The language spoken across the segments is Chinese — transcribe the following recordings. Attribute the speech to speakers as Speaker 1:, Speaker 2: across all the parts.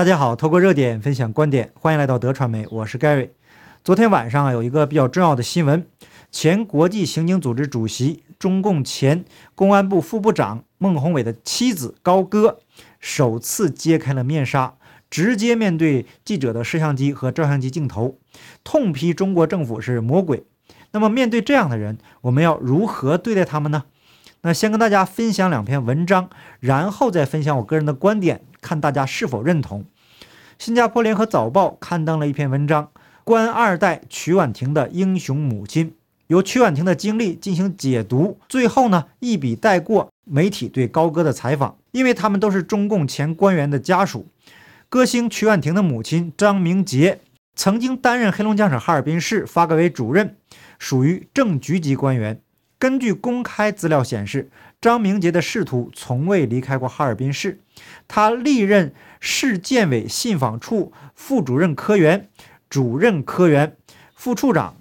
Speaker 1: 大家好，透过热点分享观点，欢迎来到德传媒，我是 Gary。昨天晚上啊，有一个比较重要的新闻，前国际刑警组织主席、中共前公安部副部长孟宏伟的妻子高歌首次揭开了面纱，直接面对记者的摄像机和照相机镜头，痛批中国政府是魔鬼。那么面对这样的人，我们要如何对待他们呢？那先跟大家分享两篇文章，然后再分享我个人的观点。看大家是否认同。新加坡联合早报刊登了一篇文章，官二代曲婉婷的英雄母亲，由曲婉婷的经历进行解读，最后呢一笔带过媒体对高歌的采访，因为他们都是中共前官员的家属。歌星曲婉婷的母亲张明杰曾经担任黑龙江省哈尔滨市发改委主任，属于正局级官员。根据公开资料显示，张明杰的仕途从未离开过哈尔滨市。他历任市建委信访处副主任科员、主任科员、副处长、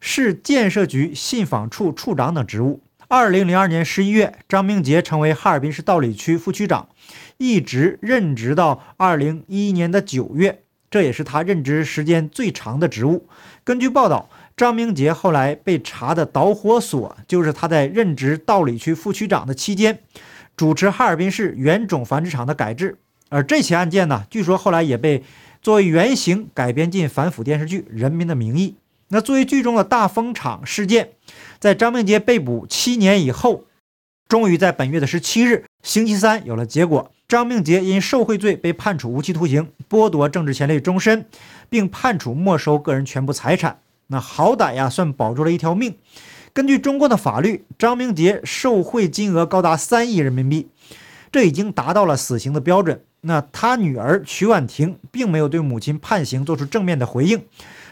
Speaker 1: 市建设局信访处处长等职务。二零零二年十一月，张明杰成为哈尔滨市道里区副区长，一直任职到二零一一年的九月，这也是他任职时间最长的职务。根据报道。张明杰后来被查的导火索，就是他在任职道里区副区长的期间，主持哈尔滨市原种繁殖场的改制。而这起案件呢，据说后来也被作为原型改编进反腐电视剧《人民的名义》。那作为剧中的大风厂事件，在张明杰被捕七年以后，终于在本月的十七日，星期三有了结果。张明杰因受贿罪被判处无期徒刑，剥夺政治权利终身，并判处没收个人全部财产。那好歹呀，算保住了一条命。根据中国的法律，张明杰受贿金额高达三亿人民币，这已经达到了死刑的标准。那他女儿曲婉婷并没有对母亲判刑做出正面的回应，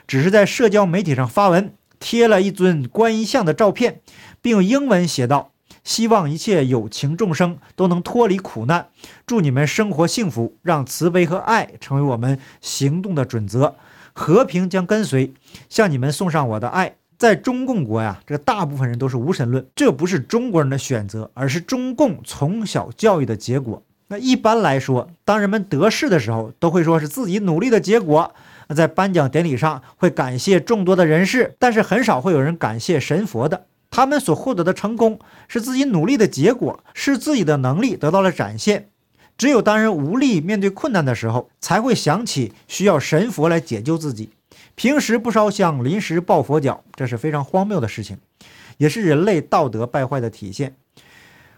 Speaker 1: 只是在社交媒体上发文，贴了一尊观音像的照片，并用英文写道：“希望一切有情众生都能脱离苦难，祝你们生活幸福，让慈悲和爱成为我们行动的准则。”和平将跟随，向你们送上我的爱。在中共国呀，这大部分人都是无神论，这不是中国人的选择，而是中共从小教育的结果。那一般来说，当人们得势的时候，都会说是自己努力的结果。那在颁奖典礼上会感谢众多的人士，但是很少会有人感谢神佛的。他们所获得的成功是自己努力的结果，是自己的能力得到了展现。只有当人无力面对困难的时候，才会想起需要神佛来解救自己。平时不烧香，临时抱佛脚，这是非常荒谬的事情，也是人类道德败坏的体现。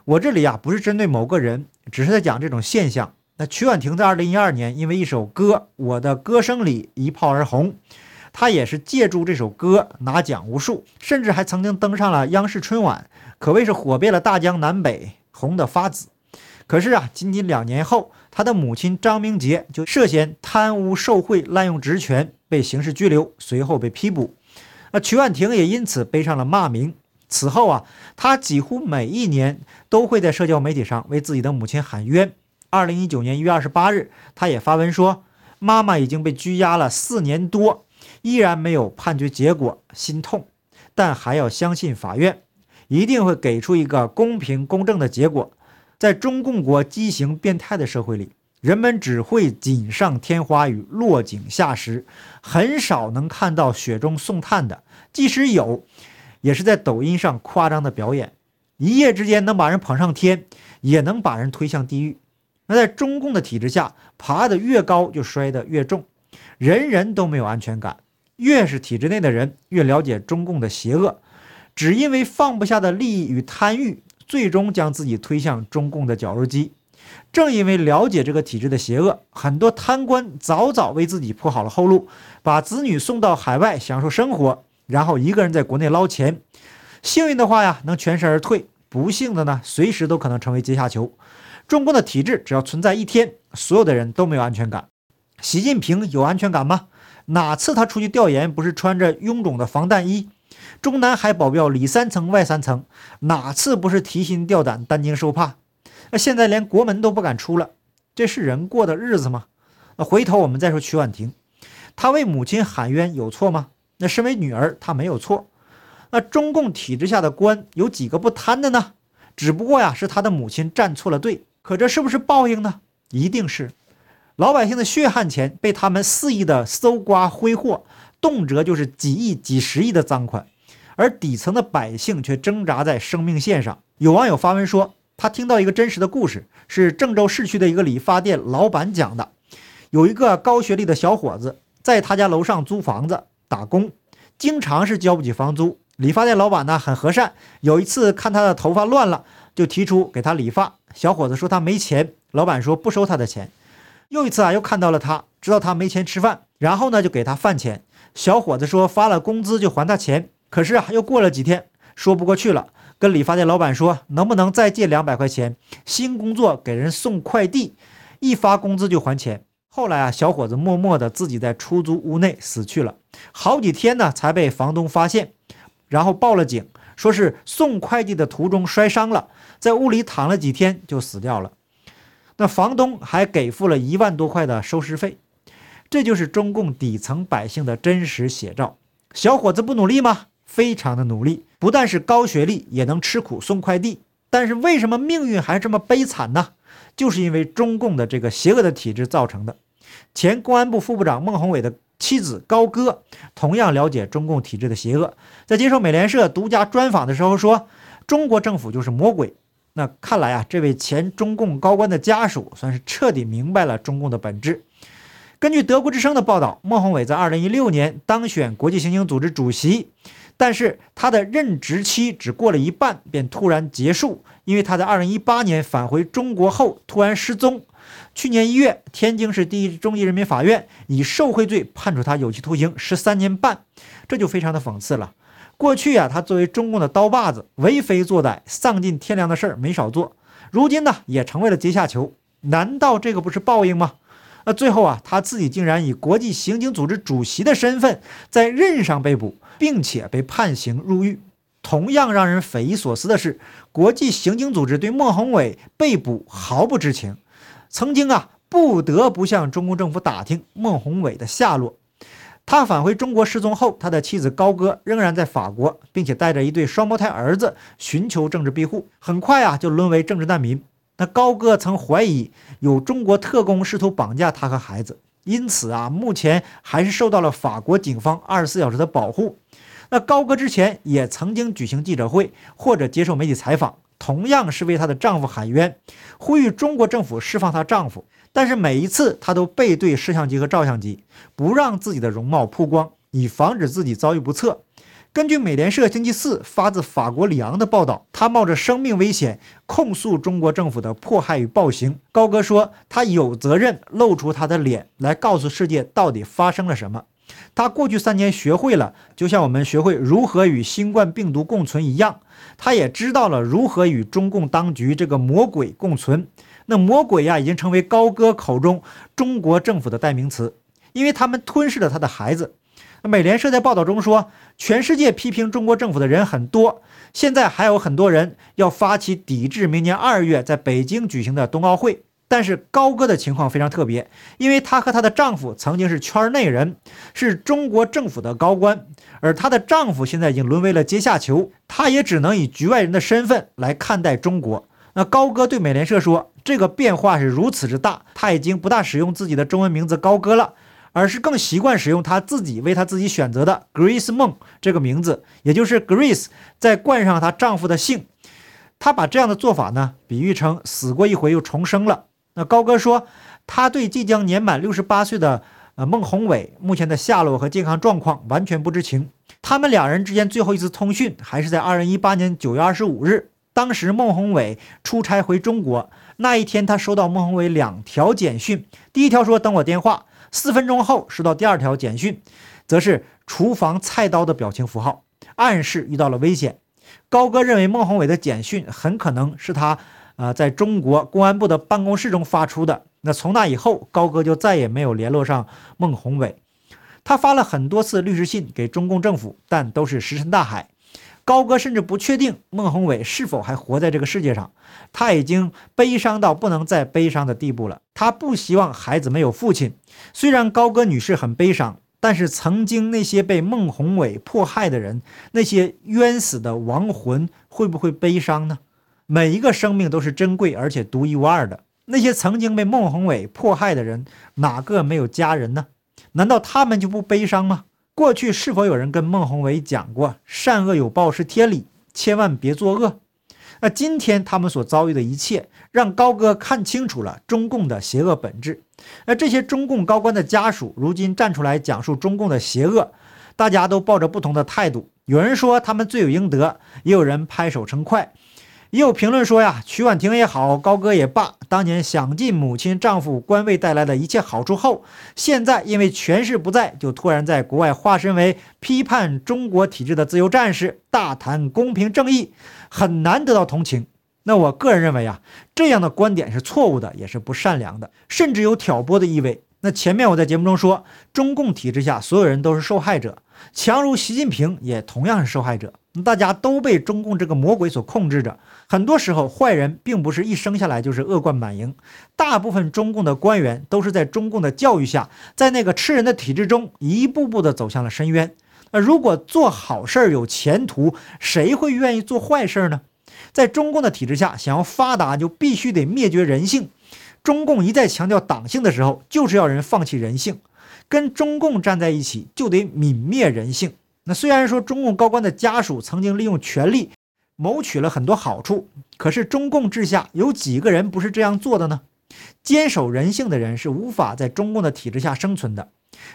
Speaker 1: 我这里啊，不是针对某个人，只是在讲这种现象。那曲婉婷在二零一二年因为一首歌《我的歌声》里一炮而红，她也是借助这首歌拿奖无数，甚至还曾经登上了央视春晚，可谓是火遍了大江南北，红得发紫。可是啊，仅仅两年后，他的母亲张明杰就涉嫌贪污受贿、滥用职权，被刑事拘留，随后被批捕。那曲婉婷也因此背上了骂名。此后啊，他几乎每一年都会在社交媒体上为自己的母亲喊冤。二零一九年一月二十八日，他也发文说：“妈妈已经被拘押了四年多，依然没有判决结果，心痛，但还要相信法院一定会给出一个公平公正的结果。”在中共国畸形变态的社会里，人们只会锦上添花与落井下石，很少能看到雪中送炭的。即使有，也是在抖音上夸张的表演。一夜之间能把人捧上天，也能把人推向地狱。那在中共的体制下，爬得越高就摔得越重，人人都没有安全感。越是体制内的人，越了解中共的邪恶，只因为放不下的利益与贪欲。最终将自己推向中共的绞肉机。正因为了解这个体制的邪恶，很多贪官早早为自己铺好了后路，把子女送到海外享受生活，然后一个人在国内捞钱。幸运的话呀，能全身而退；不幸的呢，随时都可能成为阶下囚。中共的体制只要存在一天，所有的人都没有安全感。习近平有安全感吗？哪次他出去调研不是穿着臃肿的防弹衣？中南海保镖里三层外三层，哪次不是提心吊胆、担惊受怕？那现在连国门都不敢出了，这是人过的日子吗？那回头我们再说曲婉婷，她为母亲喊冤有错吗？那身为女儿，她没有错。那中共体制下的官有几个不贪的呢？只不过呀，是他的母亲站错了队。可这是不是报应呢？一定是。老百姓的血汗钱被他们肆意的搜刮挥霍，动辄就是几亿、几十亿的赃款，而底层的百姓却挣扎在生命线上。有网友发文说，他听到一个真实的故事，是郑州市区的一个理发店老板讲的。有一个高学历的小伙子在他家楼上租房子打工，经常是交不起房租。理发店老板呢很和善，有一次看他的头发乱了，就提出给他理发。小伙子说他没钱，老板说不收他的钱。又一次啊，又看到了他，知道他没钱吃饭，然后呢就给他饭钱。小伙子说发了工资就还他钱，可是啊又过了几天，说不过去了，跟理发店老板说能不能再借两百块钱，新工作给人送快递，一发工资就还钱。后来啊，小伙子默默的自己在出租屋内死去了，好几天呢才被房东发现，然后报了警，说是送快递的途中摔伤了，在屋里躺了几天就死掉了。那房东还给付了一万多块的收尸费，这就是中共底层百姓的真实写照。小伙子不努力吗？非常的努力，不但是高学历，也能吃苦送快递。但是为什么命运还这么悲惨呢？就是因为中共的这个邪恶的体制造成的。前公安部副部长孟宏伟的妻子高歌同样了解中共体制的邪恶，在接受美联社独家专访的时候说：“中国政府就是魔鬼。”那看来啊，这位前中共高官的家属算是彻底明白了中共的本质。根据德国之声的报道，孟宏伟在2016年当选国际刑警组织主席，但是他的任职期只过了一半便突然结束，因为他在2018年返回中国后突然失踪。去年一月，天津市第一中级人民法院以受贿罪判处他有期徒刑十三年半，这就非常的讽刺了。过去啊，他作为中共的刀把子，为非作歹、丧尽天良的事儿没少做。如今呢，也成为了阶下囚。难道这个不是报应吗？那最后啊，他自己竟然以国际刑警组织主席的身份在任上被捕，并且被判刑入狱。同样让人匪夷所思的是，国际刑警组织对孟宏伟被捕毫不知情，曾经啊，不得不向中共政府打听孟宏伟的下落。他返回中国失踪后，他的妻子高歌仍然在法国，并且带着一对双胞胎儿子寻求政治庇护。很快啊，就沦为政治难民。那高歌曾怀疑有中国特工试图绑架他和孩子，因此啊，目前还是受到了法国警方二十四小时的保护。那高歌之前也曾经举行记者会或者接受媒体采访，同样是为她的丈夫喊冤，呼吁中国政府释放她丈夫。但是每一次，她都背对摄像机和照相机，不让自己的容貌曝光，以防止自己遭遇不测。根据美联社星期四发自法国里昂的报道，他冒着生命危险控诉中国政府的迫害与暴行。高哥说，他有责任露出他的脸，来告诉世界到底发生了什么。他过去三年学会了，就像我们学会如何与新冠病毒共存一样，他也知道了如何与中共当局这个魔鬼共存。那魔鬼呀，已经成为高歌口中中国政府的代名词，因为他们吞噬了他的孩子。美联社在报道中说，全世界批评中国政府的人很多，现在还有很多人要发起抵制明年二月在北京举行的冬奥会。但是高歌的情况非常特别，因为她和她的丈夫曾经是圈内人，是中国政府的高官，而她的丈夫现在已经沦为了阶下囚，她也只能以局外人的身份来看待中国。那高歌对美联社说：“这个变化是如此之大，他已经不大使用自己的中文名字高歌了，而是更习惯使用他自己为他自己选择的 Grace 梦这个名字，也就是 Grace 再冠上她丈夫的姓。她把这样的做法呢，比喻成死过一回又重生了。那高歌说，他对即将年满六十八岁的呃孟宏伟目前的下落和健康状况完全不知情。他们两人之间最后一次通讯还是在二零一八年九月二十五日。”当时孟宏伟出差回中国那一天，他收到孟宏伟两条简讯。第一条说等我电话，四分钟后收到第二条简讯，则是厨房菜刀的表情符号，暗示遇到了危险。高哥认为孟宏伟的简讯很可能是他呃在中国公安部的办公室中发出的。那从那以后，高哥就再也没有联络上孟宏伟。他发了很多次律师信给中共政府，但都是石沉大海。高歌甚至不确定孟宏伟是否还活在这个世界上，他已经悲伤到不能再悲伤的地步了。他不希望孩子没有父亲。虽然高歌女士很悲伤，但是曾经那些被孟宏伟迫害的人，那些冤死的亡魂，会不会悲伤呢？每一个生命都是珍贵而且独一无二的。那些曾经被孟宏伟迫害的人，哪个没有家人呢？难道他们就不悲伤吗？过去是否有人跟孟宏伟讲过“善恶有报是天理，千万别作恶”？那今天他们所遭遇的一切，让高歌看清楚了中共的邪恶本质。那这些中共高官的家属，如今站出来讲述中共的邪恶，大家都抱着不同的态度。有人说他们罪有应得，也有人拍手称快。也有评论说呀，曲婉婷也好，高歌也罢，当年享尽母亲、丈夫官位带来的一切好处后，现在因为权势不在，就突然在国外化身为批判中国体制的自由战士，大谈公平正义，很难得到同情。那我个人认为啊，这样的观点是错误的，也是不善良的，甚至有挑拨的意味。那前面我在节目中说，中共体制下所有人都是受害者，强如习近平也同样是受害者。大家都被中共这个魔鬼所控制着。很多时候，坏人并不是一生下来就是恶贯满盈，大部分中共的官员都是在中共的教育下，在那个吃人的体制中一步步的走向了深渊。那如果做好事儿有前途，谁会愿意做坏事呢？在中共的体制下，想要发达就必须得灭绝人性。中共一再强调党性的时候，就是要人放弃人性。跟中共站在一起，就得泯灭人性。那虽然说中共高官的家属曾经利用权力谋取了很多好处，可是中共治下有几个人不是这样做的呢？坚守人性的人是无法在中共的体制下生存的。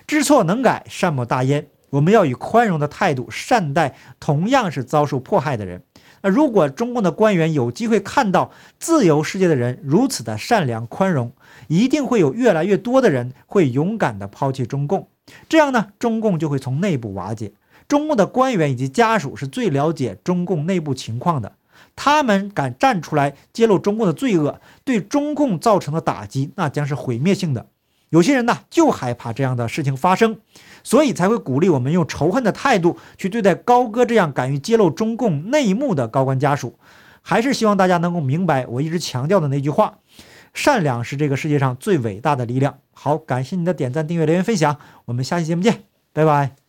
Speaker 1: 知错能改，善莫大焉。我们要以宽容的态度善待同样是遭受迫害的人。那如果中共的官员有机会看到自由世界的人如此的善良宽容，一定会有越来越多的人会勇敢地抛弃中共。这样呢，中共就会从内部瓦解。中共的官员以及家属是最了解中共内部情况的，他们敢站出来揭露中共的罪恶，对中共造成的打击那将是毁灭性的。有些人呢就害怕这样的事情发生，所以才会鼓励我们用仇恨的态度去对待高歌这样敢于揭露中共内幕的高官家属。还是希望大家能够明白我一直强调的那句话：善良是这个世界上最伟大的力量。好，感谢你的点赞、订阅、留言、分享，我们下期节目见，拜拜。